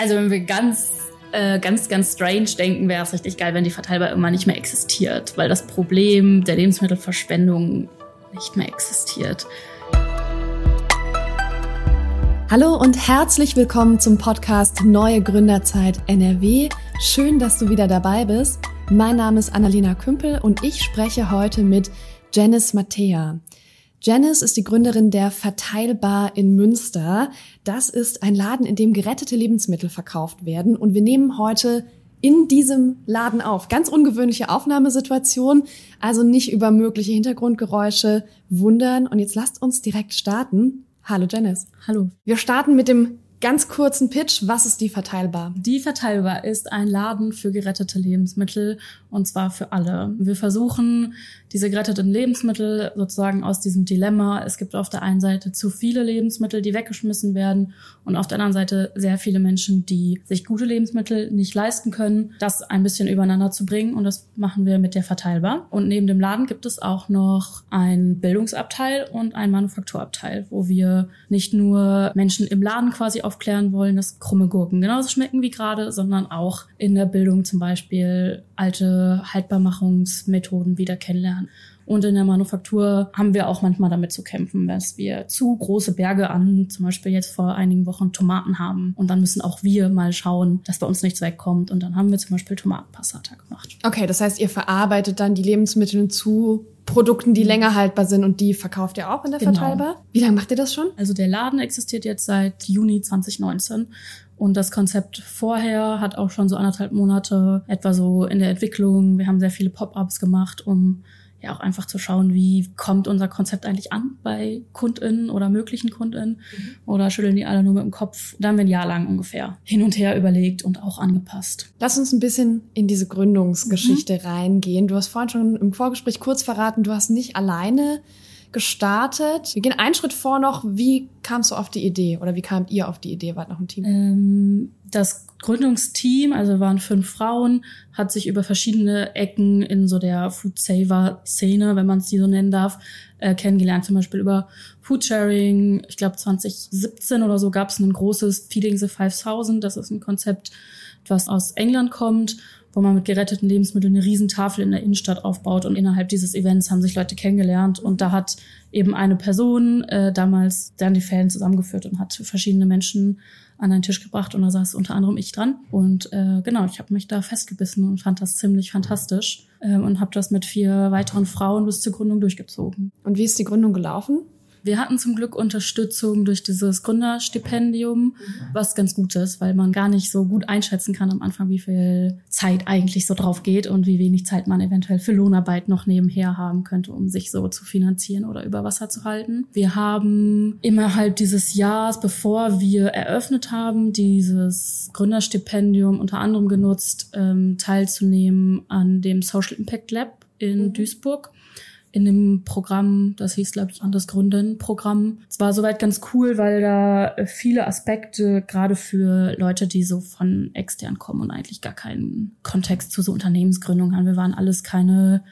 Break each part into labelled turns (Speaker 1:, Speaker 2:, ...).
Speaker 1: Also wenn wir ganz äh, ganz, ganz strange denken, wäre es richtig geil, wenn die Verteilbar immer nicht mehr existiert, weil das Problem der Lebensmittelverschwendung nicht mehr existiert.
Speaker 2: Hallo und herzlich willkommen zum Podcast Neue Gründerzeit NRW. Schön, dass du wieder dabei bist. Mein Name ist Annalena Kümpel und ich spreche heute mit Janice Mattea. Janice ist die Gründerin der Verteilbar in Münster. Das ist ein Laden, in dem gerettete Lebensmittel verkauft werden. Und wir nehmen heute in diesem Laden auf. Ganz ungewöhnliche Aufnahmesituation, also nicht über mögliche Hintergrundgeräusche wundern. Und jetzt lasst uns direkt starten. Hallo Janice.
Speaker 1: Hallo.
Speaker 2: Wir starten mit dem Ganz kurzen Pitch, was ist die Verteilbar?
Speaker 1: Die Verteilbar ist ein Laden für gerettete Lebensmittel und zwar für alle. Wir versuchen, diese geretteten Lebensmittel sozusagen aus diesem Dilemma, es gibt auf der einen Seite zu viele Lebensmittel, die weggeschmissen werden und auf der anderen Seite sehr viele Menschen, die sich gute Lebensmittel nicht leisten können, das ein bisschen übereinander zu bringen und das machen wir mit der Verteilbar. Und neben dem Laden gibt es auch noch ein Bildungsabteil und ein Manufakturabteil, wo wir nicht nur Menschen im Laden quasi aufklären wollen, dass krumme Gurken genauso schmecken wie gerade, sondern auch in der Bildung zum Beispiel alte Haltbarmachungsmethoden wieder kennenlernen. Und in der Manufaktur haben wir auch manchmal damit zu kämpfen, dass wir zu große Berge an, zum Beispiel jetzt vor einigen Wochen Tomaten haben. Und dann müssen auch wir mal schauen, dass bei uns nichts wegkommt. Und dann haben wir zum Beispiel Tomatenpassata gemacht.
Speaker 2: Okay, das heißt, ihr verarbeitet dann die Lebensmittel zu Produkten, die länger haltbar sind und die verkauft ihr auch in der genau. Verteilbar? Wie lange macht ihr das schon?
Speaker 1: Also der Laden existiert jetzt seit Juni 2019 und das Konzept vorher hat auch schon so anderthalb Monate etwa so in der Entwicklung. Wir haben sehr viele Pop-ups gemacht, um ja auch einfach zu schauen, wie kommt unser Konzept eigentlich an bei KundInnen oder möglichen KundInnen mhm. oder schütteln die alle nur mit dem Kopf. Da haben wir ein Jahr lang ungefähr hin und her überlegt und auch angepasst.
Speaker 2: Lass uns ein bisschen in diese Gründungsgeschichte mhm. reingehen. Du hast vorhin schon im Vorgespräch kurz verraten, du hast nicht alleine gestartet. Wir gehen einen Schritt vor noch. Wie kamst du auf die Idee oder wie kamt ihr auf die Idee? Wart noch ein Team?
Speaker 1: Ähm, das Gründungsteam, also waren fünf Frauen, hat sich über verschiedene Ecken in so der Food Saver Szene, wenn man es die so nennen darf, äh, kennengelernt. Zum Beispiel über Foodsharing. Ich glaube 2017 oder so gab es ein großes Feeding the 5000. Das ist ein Konzept, was aus England kommt wo man mit geretteten Lebensmitteln eine Riesentafel in der Innenstadt aufbaut und innerhalb dieses Events haben sich Leute kennengelernt und da hat eben eine Person äh, damals dann die Fällen zusammengeführt und hat verschiedene Menschen an einen Tisch gebracht und da saß unter anderem ich dran und äh, genau, ich habe mich da festgebissen und fand das ziemlich fantastisch äh, und habe das mit vier weiteren Frauen bis zur Gründung durchgezogen.
Speaker 2: Und wie ist die Gründung gelaufen?
Speaker 1: Wir hatten zum Glück Unterstützung durch dieses Gründerstipendium, was ganz gut ist, weil man gar nicht so gut einschätzen kann am Anfang, wie viel Zeit eigentlich so drauf geht und wie wenig Zeit man eventuell für Lohnarbeit noch nebenher haben könnte, um sich so zu finanzieren oder über Wasser zu halten. Wir haben innerhalb dieses Jahres, bevor wir eröffnet haben, dieses Gründerstipendium unter anderem genutzt, ähm, teilzunehmen an dem Social Impact Lab in mhm. Duisburg in dem Programm, das hieß, glaube ich, anders Gründen-Programm. Es war soweit ganz cool, weil da viele Aspekte, gerade für Leute, die so von extern kommen und eigentlich gar keinen Kontext zu so Unternehmensgründung haben. Wir waren alles keine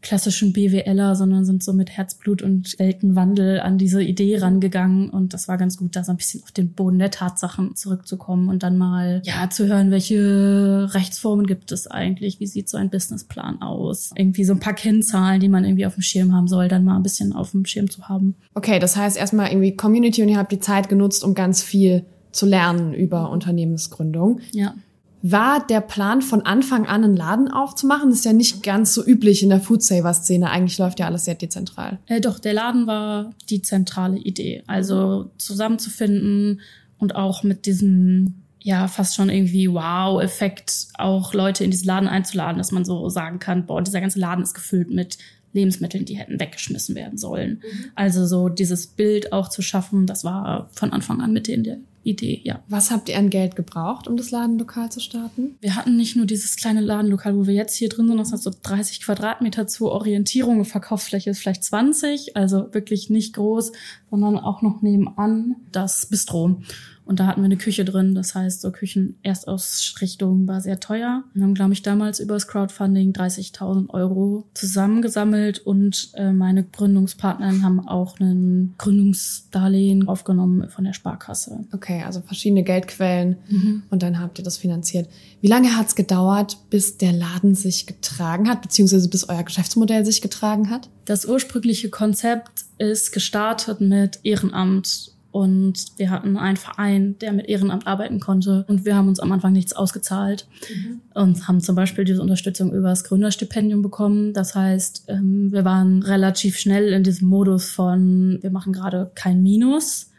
Speaker 1: klassischen BWLer, sondern sind so mit Herzblut und Weltenwandel an diese Idee rangegangen. Und das war ganz gut, da so ein bisschen auf den Boden der Tatsachen zurückzukommen und dann mal, ja, zu hören, welche Rechtsformen gibt es eigentlich? Wie sieht so ein Businessplan aus? Irgendwie so ein paar Kennzahlen, die man irgendwie auf dem Schirm haben soll, dann mal ein bisschen auf dem Schirm zu haben.
Speaker 2: Okay, das heißt erstmal irgendwie Community und ihr habt die Zeit genutzt, um ganz viel zu lernen über Unternehmensgründung.
Speaker 1: Ja.
Speaker 2: War der Plan von Anfang an einen Laden aufzumachen? Das ist ja nicht ganz so üblich in der Foodsaver-Szene. Eigentlich läuft ja alles sehr dezentral.
Speaker 1: Äh, doch, der Laden war die zentrale Idee. Also zusammenzufinden und auch mit diesem, ja, fast schon irgendwie Wow-Effekt auch Leute in diesen Laden einzuladen, dass man so sagen kann, boah, dieser ganze Laden ist gefüllt mit Lebensmitteln, die hätten weggeschmissen werden sollen. Mhm. Also so dieses Bild auch zu schaffen, das war von Anfang an mit in der Idee, ja.
Speaker 2: Was habt ihr an Geld gebraucht, um das Ladenlokal zu starten?
Speaker 1: Wir hatten nicht nur dieses kleine Ladenlokal, wo wir jetzt hier drin sind, das hat so 30 Quadratmeter zur Orientierung. Verkaufsfläche ist vielleicht 20, also wirklich nicht groß, sondern auch noch nebenan das Bistro. Und da hatten wir eine Küche drin. Das heißt, so Küchenerstausrichtung war sehr teuer. Wir haben, glaube ich, damals übers Crowdfunding 30.000 Euro zusammengesammelt und äh, meine Gründungspartnerin haben auch einen Gründungsdarlehen aufgenommen von der Sparkasse.
Speaker 2: Okay. Okay, also verschiedene Geldquellen mhm. und dann habt ihr das finanziert. Wie lange hat es gedauert, bis der Laden sich getragen hat, beziehungsweise bis euer Geschäftsmodell sich getragen hat?
Speaker 1: Das ursprüngliche Konzept ist gestartet mit Ehrenamt und wir hatten einen Verein, der mit Ehrenamt arbeiten konnte. Und wir haben uns am Anfang nichts ausgezahlt mhm. und haben zum Beispiel diese Unterstützung über das Gründerstipendium bekommen. Das heißt, ähm, wir waren relativ schnell in diesem Modus von, wir machen gerade kein Minus.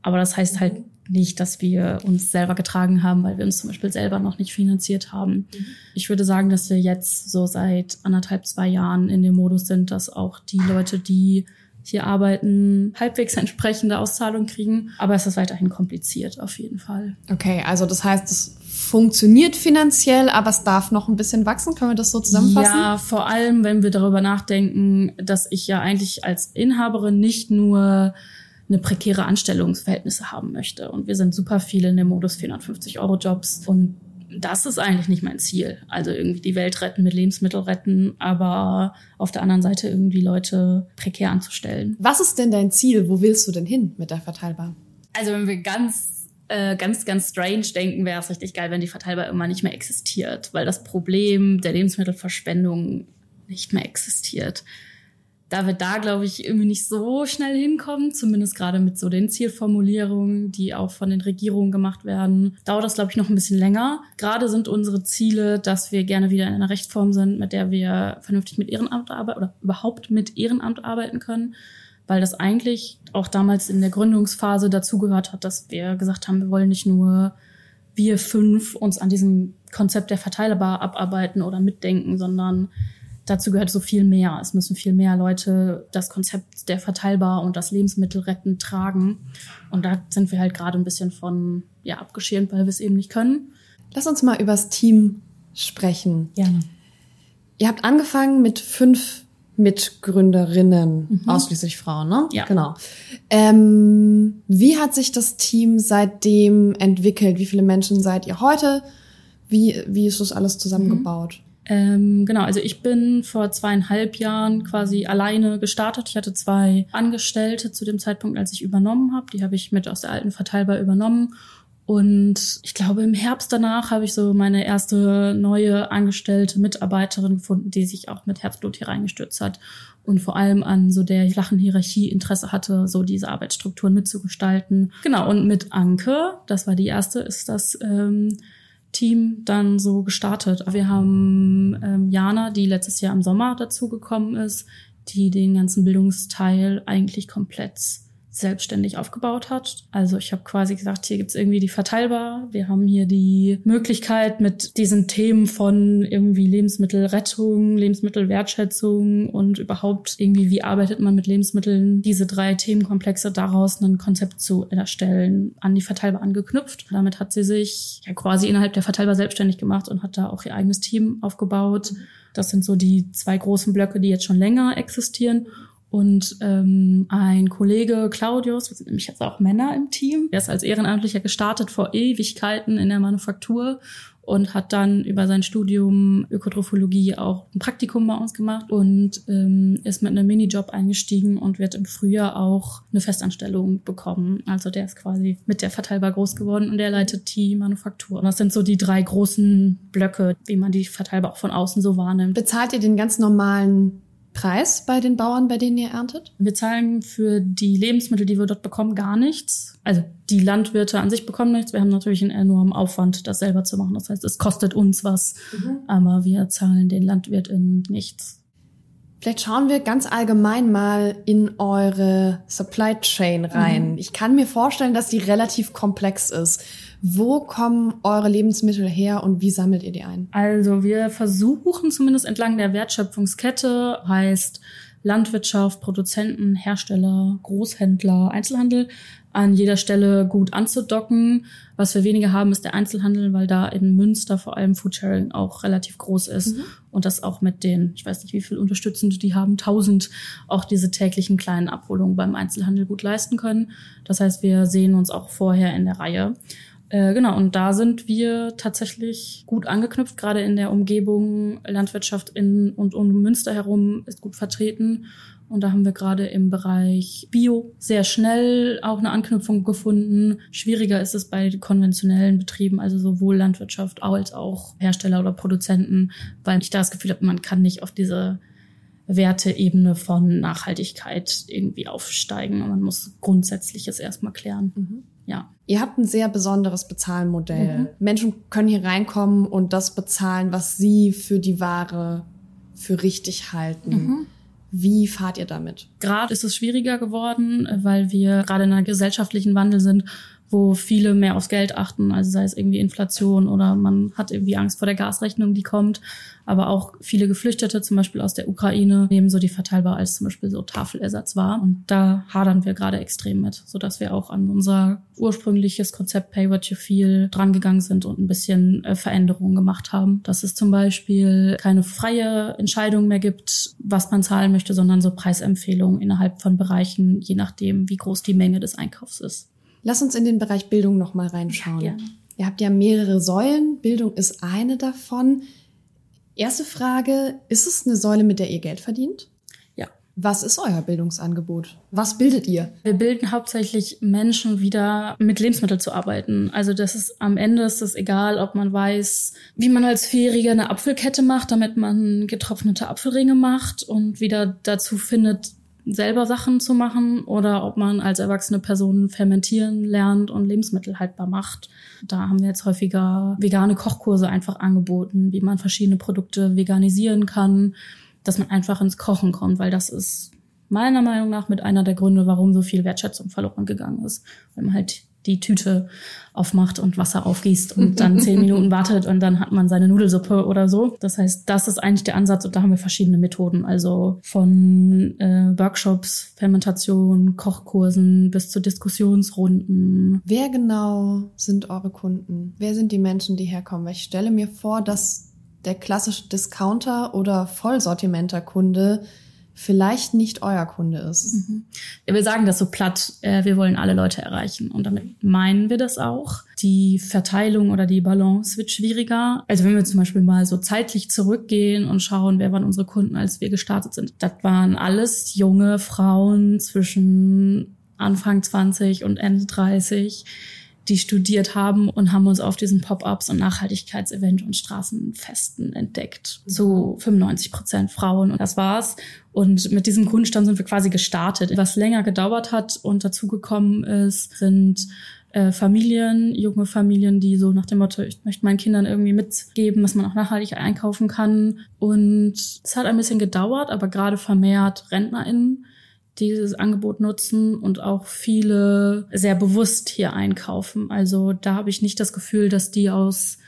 Speaker 1: Aber das heißt halt nicht, dass wir uns selber getragen haben, weil wir uns zum Beispiel selber noch nicht finanziert haben. Mhm. Ich würde sagen, dass wir jetzt so seit anderthalb, zwei Jahren in dem Modus sind, dass auch die Leute, die hier arbeiten, halbwegs entsprechende Auszahlung kriegen. Aber es ist weiterhin kompliziert, auf jeden Fall.
Speaker 2: Okay, also das heißt, es funktioniert finanziell, aber es darf noch ein bisschen wachsen. Können wir das so zusammenfassen?
Speaker 1: Ja, vor allem, wenn wir darüber nachdenken, dass ich ja eigentlich als Inhaberin nicht nur eine prekäre Anstellungsverhältnisse haben möchte. Und wir sind super viele in dem Modus 450 Euro Jobs und das ist eigentlich nicht mein Ziel. Also irgendwie die Welt retten mit Lebensmittel retten, aber auf der anderen Seite irgendwie Leute prekär anzustellen.
Speaker 2: Was ist denn dein Ziel? Wo willst du denn hin mit der Verteilbar?
Speaker 1: Also wenn wir ganz äh, ganz, ganz strange denken, wäre es richtig geil, wenn die Verteilbar immer nicht mehr existiert, weil das Problem der Lebensmittelverschwendung nicht mehr existiert da wir da, glaube ich, irgendwie nicht so schnell hinkommen, zumindest gerade mit so den Zielformulierungen, die auch von den Regierungen gemacht werden, dauert das, glaube ich, noch ein bisschen länger. Gerade sind unsere Ziele, dass wir gerne wieder in einer Rechtsform sind, mit der wir vernünftig mit Ehrenamt arbeiten oder überhaupt mit Ehrenamt arbeiten können, weil das eigentlich auch damals in der Gründungsphase dazugehört hat, dass wir gesagt haben, wir wollen nicht nur wir fünf uns an diesem Konzept der Verteilerbar abarbeiten oder mitdenken, sondern dazu gehört so viel mehr. Es müssen viel mehr Leute das Konzept der Verteilbar und das Lebensmittel retten tragen. Und da sind wir halt gerade ein bisschen von ja, abgeschirmt, weil wir es eben nicht können.
Speaker 2: Lass uns mal übers Team sprechen.
Speaker 1: Gerne.
Speaker 2: Ihr habt angefangen mit fünf Mitgründerinnen, mhm. ausschließlich Frauen, ne?
Speaker 1: Ja.
Speaker 2: Genau. Ähm, wie hat sich das Team seitdem entwickelt? Wie viele Menschen seid ihr heute? Wie, wie ist das alles zusammengebaut?
Speaker 1: Mhm. Ähm, genau, also ich bin vor zweieinhalb Jahren quasi alleine gestartet. Ich hatte zwei Angestellte zu dem Zeitpunkt, als ich übernommen habe. Die habe ich mit aus der alten Verteilbar übernommen. Und ich glaube, im Herbst danach habe ich so meine erste neue angestellte Mitarbeiterin gefunden, die sich auch mit Herzblut hier reingestürzt hat und vor allem an so der flachen Hierarchie Interesse hatte, so diese Arbeitsstrukturen mitzugestalten. Genau, und mit Anke, das war die erste, ist das ähm, Team dann so gestartet. Wir haben ähm, Jana, die letztes Jahr im Sommer dazugekommen ist, die den ganzen Bildungsteil eigentlich komplett selbstständig aufgebaut hat. Also ich habe quasi gesagt, hier gibt's irgendwie die Verteilbar. Wir haben hier die Möglichkeit mit diesen Themen von irgendwie Lebensmittelrettung, Lebensmittelwertschätzung und überhaupt irgendwie, wie arbeitet man mit Lebensmitteln, diese drei Themenkomplexe daraus ein Konzept zu erstellen, an die Verteilbar angeknüpft. Damit hat sie sich ja quasi innerhalb der Verteilbar selbstständig gemacht und hat da auch ihr eigenes Team aufgebaut. Das sind so die zwei großen Blöcke, die jetzt schon länger existieren. Und ähm, ein Kollege, Claudius, wir sind nämlich jetzt auch Männer im Team, der ist als Ehrenamtlicher gestartet vor Ewigkeiten in der Manufaktur und hat dann über sein Studium Ökotrophologie auch ein Praktikum bei uns gemacht und ähm, ist mit einem Minijob eingestiegen und wird im Frühjahr auch eine Festanstellung bekommen. Also der ist quasi mit der Verteilbar groß geworden und der leitet die Manufaktur. Und das sind so die drei großen Blöcke, wie man die Verteilbar auch von außen so wahrnimmt.
Speaker 2: Bezahlt ihr den ganz normalen Preis bei den Bauern, bei denen ihr erntet?
Speaker 1: Wir zahlen für die Lebensmittel, die wir dort bekommen, gar nichts. Also die Landwirte an sich bekommen nichts. Wir haben natürlich einen enormen Aufwand, das selber zu machen. Das heißt, es kostet uns was, mhm. aber wir zahlen den LandwirtInnen nichts.
Speaker 2: Vielleicht schauen wir ganz allgemein mal in eure Supply Chain rein. Mhm. Ich kann mir vorstellen, dass die relativ komplex ist. Wo kommen eure Lebensmittel her und wie sammelt ihr die ein?
Speaker 1: Also wir versuchen zumindest entlang der Wertschöpfungskette, heißt Landwirtschaft, Produzenten, Hersteller, Großhändler, Einzelhandel, an jeder Stelle gut anzudocken. Was wir weniger haben, ist der Einzelhandel, weil da in Münster vor allem Foodsharing auch relativ groß ist mhm. und das auch mit den, ich weiß nicht, wie viel Unterstützende die haben, tausend auch diese täglichen kleinen Abholungen beim Einzelhandel gut leisten können. Das heißt, wir sehen uns auch vorher in der Reihe. Äh, genau, und da sind wir tatsächlich gut angeknüpft, gerade in der Umgebung Landwirtschaft in und um Münster herum ist gut vertreten. Und da haben wir gerade im Bereich Bio sehr schnell auch eine Anknüpfung gefunden. Schwieriger ist es bei konventionellen Betrieben, also sowohl Landwirtschaft als auch Hersteller oder Produzenten, weil ich da das Gefühl habe, man kann nicht auf diese Werteebene von Nachhaltigkeit irgendwie aufsteigen. Man muss Grundsätzliches erstmal klären. Mhm. Ja.
Speaker 2: Ihr habt ein sehr besonderes Bezahlmodell. Mhm. Menschen können hier reinkommen und das bezahlen, was sie für die Ware für richtig halten. Mhm. Wie fahrt ihr damit?
Speaker 1: Gerade ist es schwieriger geworden, weil wir gerade in einer gesellschaftlichen Wandel sind wo viele mehr aufs Geld achten, also sei es irgendwie Inflation oder man hat irgendwie Angst vor der Gasrechnung, die kommt. Aber auch viele Geflüchtete, zum Beispiel aus der Ukraine, nehmen so die verteilbar als zum Beispiel so Tafelersatz war. Und da hadern wir gerade extrem mit, sodass wir auch an unser ursprüngliches Konzept Pay What You Feel drangegangen sind und ein bisschen äh, Veränderungen gemacht haben. Dass es zum Beispiel keine freie Entscheidung mehr gibt, was man zahlen möchte, sondern so Preisempfehlungen innerhalb von Bereichen, je nachdem, wie groß die Menge des Einkaufs ist.
Speaker 2: Lass uns in den Bereich Bildung noch mal reinschauen. Ja, Ihr habt ja mehrere Säulen. Bildung ist eine davon. Erste Frage, ist es eine Säule, mit der ihr Geld verdient?
Speaker 1: Ja.
Speaker 2: Was ist euer Bildungsangebot? Was bildet ihr?
Speaker 1: Wir bilden hauptsächlich Menschen wieder mit Lebensmitteln zu arbeiten. Also das ist am Ende ist es egal, ob man weiß, wie man als Vierjähriger eine Apfelkette macht, damit man getrocknete Apfelringe macht und wieder dazu findet, selber Sachen zu machen oder ob man als erwachsene Person fermentieren lernt und Lebensmittel haltbar macht. Da haben wir jetzt häufiger vegane Kochkurse einfach angeboten, wie man verschiedene Produkte veganisieren kann, dass man einfach ins Kochen kommt, weil das ist meiner Meinung nach mit einer der Gründe, warum so viel Wertschätzung verloren gegangen ist. Weil man halt die Tüte aufmacht und Wasser aufgießt und dann zehn Minuten wartet und dann hat man seine Nudelsuppe oder so. Das heißt, das ist eigentlich der Ansatz und da haben wir verschiedene Methoden. Also von äh, Workshops, Fermentation, Kochkursen bis zu Diskussionsrunden.
Speaker 2: Wer genau sind eure Kunden? Wer sind die Menschen, die herkommen? Weil ich stelle mir vor, dass der klassische Discounter oder Vollsortimenter Kunde vielleicht nicht euer Kunde ist. Mhm.
Speaker 1: Wir sagen das so platt, äh, wir wollen alle Leute erreichen und damit meinen wir das auch. Die Verteilung oder die Balance wird schwieriger. Also wenn wir zum Beispiel mal so zeitlich zurückgehen und schauen, wer waren unsere Kunden, als wir gestartet sind. Das waren alles junge Frauen zwischen Anfang 20 und Ende 30 die studiert haben und haben uns auf diesen Pop-ups und Nachhaltigkeitsevent und Straßenfesten entdeckt. Zu 95 Prozent Frauen und das war's. Und mit diesem Kundenstand sind wir quasi gestartet. Was länger gedauert hat und dazugekommen ist, sind äh, Familien, junge Familien, die so nach dem Motto, ich möchte meinen Kindern irgendwie mitgeben, dass man auch nachhaltig einkaufen kann. Und es hat ein bisschen gedauert, aber gerade vermehrt RentnerInnen, dieses Angebot nutzen und auch viele sehr bewusst hier einkaufen. Also da habe ich nicht das Gefühl, dass die aus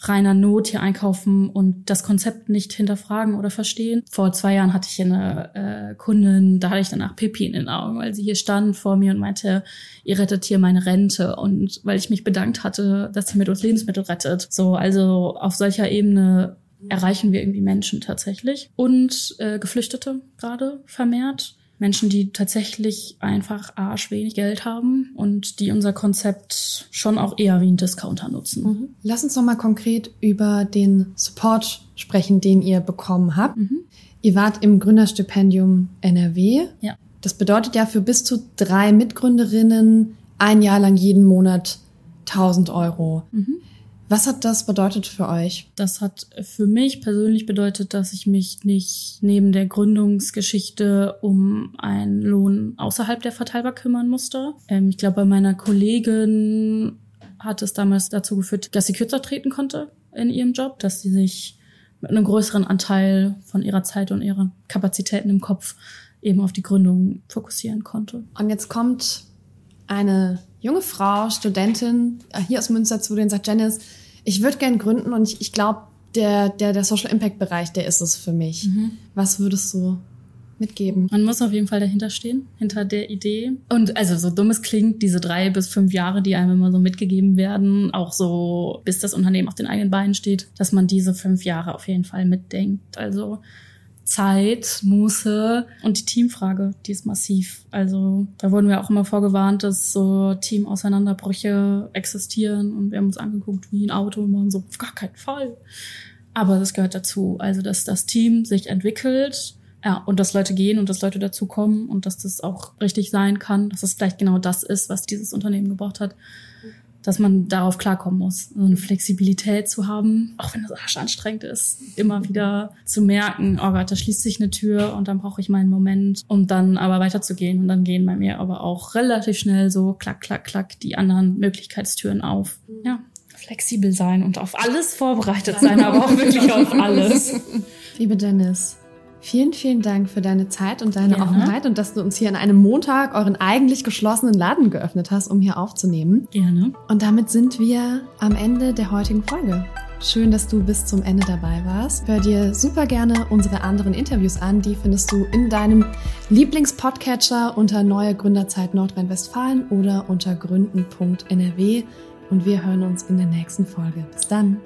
Speaker 1: reiner Not hier einkaufen und das Konzept nicht hinterfragen oder verstehen. Vor zwei Jahren hatte ich eine äh, Kundin, da hatte ich danach Pipi in den Augen, weil sie hier stand vor mir und meinte, ihr rettet hier meine Rente und weil ich mich bedankt hatte, dass sie mit uns Lebensmittel rettet. So, also auf solcher Ebene erreichen wir irgendwie Menschen tatsächlich und äh, Geflüchtete gerade vermehrt Menschen, die tatsächlich einfach arschwenig Geld haben und die unser Konzept schon auch eher wie ein Discounter nutzen. Mhm.
Speaker 2: Lass uns noch mal konkret über den Support sprechen, den ihr bekommen habt. Mhm. Ihr wart im Gründerstipendium NRW.
Speaker 1: Ja.
Speaker 2: Das bedeutet ja für bis zu drei Mitgründerinnen ein Jahr lang jeden Monat 1000 Euro. Mhm. Was hat das bedeutet für euch?
Speaker 1: Das hat für mich persönlich bedeutet, dass ich mich nicht neben der Gründungsgeschichte um einen Lohn außerhalb der Verteilbar kümmern musste. Ähm, ich glaube, bei meiner Kollegin hat es damals dazu geführt, dass sie kürzer treten konnte in ihrem Job, dass sie sich mit einem größeren Anteil von ihrer Zeit und ihren Kapazitäten im Kopf eben auf die Gründung fokussieren konnte.
Speaker 2: Und jetzt kommt eine junge Frau, Studentin äh, hier aus Münster zu dir und sagt, Janice, ich würde gern gründen und ich, ich glaube, der, der, der Social Impact Bereich, der ist es für mich. Mhm. Was würdest du mitgeben?
Speaker 1: Man muss auf jeden Fall dahinter stehen, hinter der Idee. Und also so dumm es klingt, diese drei bis fünf Jahre, die einem immer so mitgegeben werden, auch so bis das Unternehmen auf den eigenen Beinen steht, dass man diese fünf Jahre auf jeden Fall mitdenkt. Also Zeit, Muße und die Teamfrage, die ist massiv. Also da wurden wir auch immer vorgewarnt, dass so Teamauseinanderbrüche existieren und wir haben uns angeguckt wie ein Auto und waren so, auf gar keinen Fall. Aber das gehört dazu. Also dass das Team sich entwickelt, Ja, und dass Leute gehen und dass Leute dazukommen und dass das auch richtig sein kann, dass es vielleicht genau das ist, was dieses Unternehmen gebraucht hat dass man darauf klarkommen muss, so eine Flexibilität zu haben, auch wenn es arsch anstrengend ist, immer wieder zu merken, oh Gott, da schließt sich eine Tür und dann brauche ich meinen Moment, um dann aber weiterzugehen und dann gehen bei mir aber auch relativ schnell so klack, klack, klack die anderen Möglichkeitstüren auf. Ja, flexibel sein und auf alles vorbereitet sein, aber auch wirklich auf alles.
Speaker 2: Liebe Dennis, Vielen, vielen Dank für deine Zeit und deine Gerne. Offenheit und dass du uns hier an einem Montag euren eigentlich geschlossenen Laden geöffnet hast, um hier aufzunehmen.
Speaker 1: Gerne.
Speaker 2: Und damit sind wir am Ende der heutigen Folge. Schön, dass du bis zum Ende dabei warst. Hör dir super gerne unsere anderen Interviews an. Die findest du in deinem Lieblingspodcatcher unter Neue Gründerzeit Nordrhein-Westfalen oder unter gründen.nrw. Und wir hören uns in der nächsten Folge. Bis dann.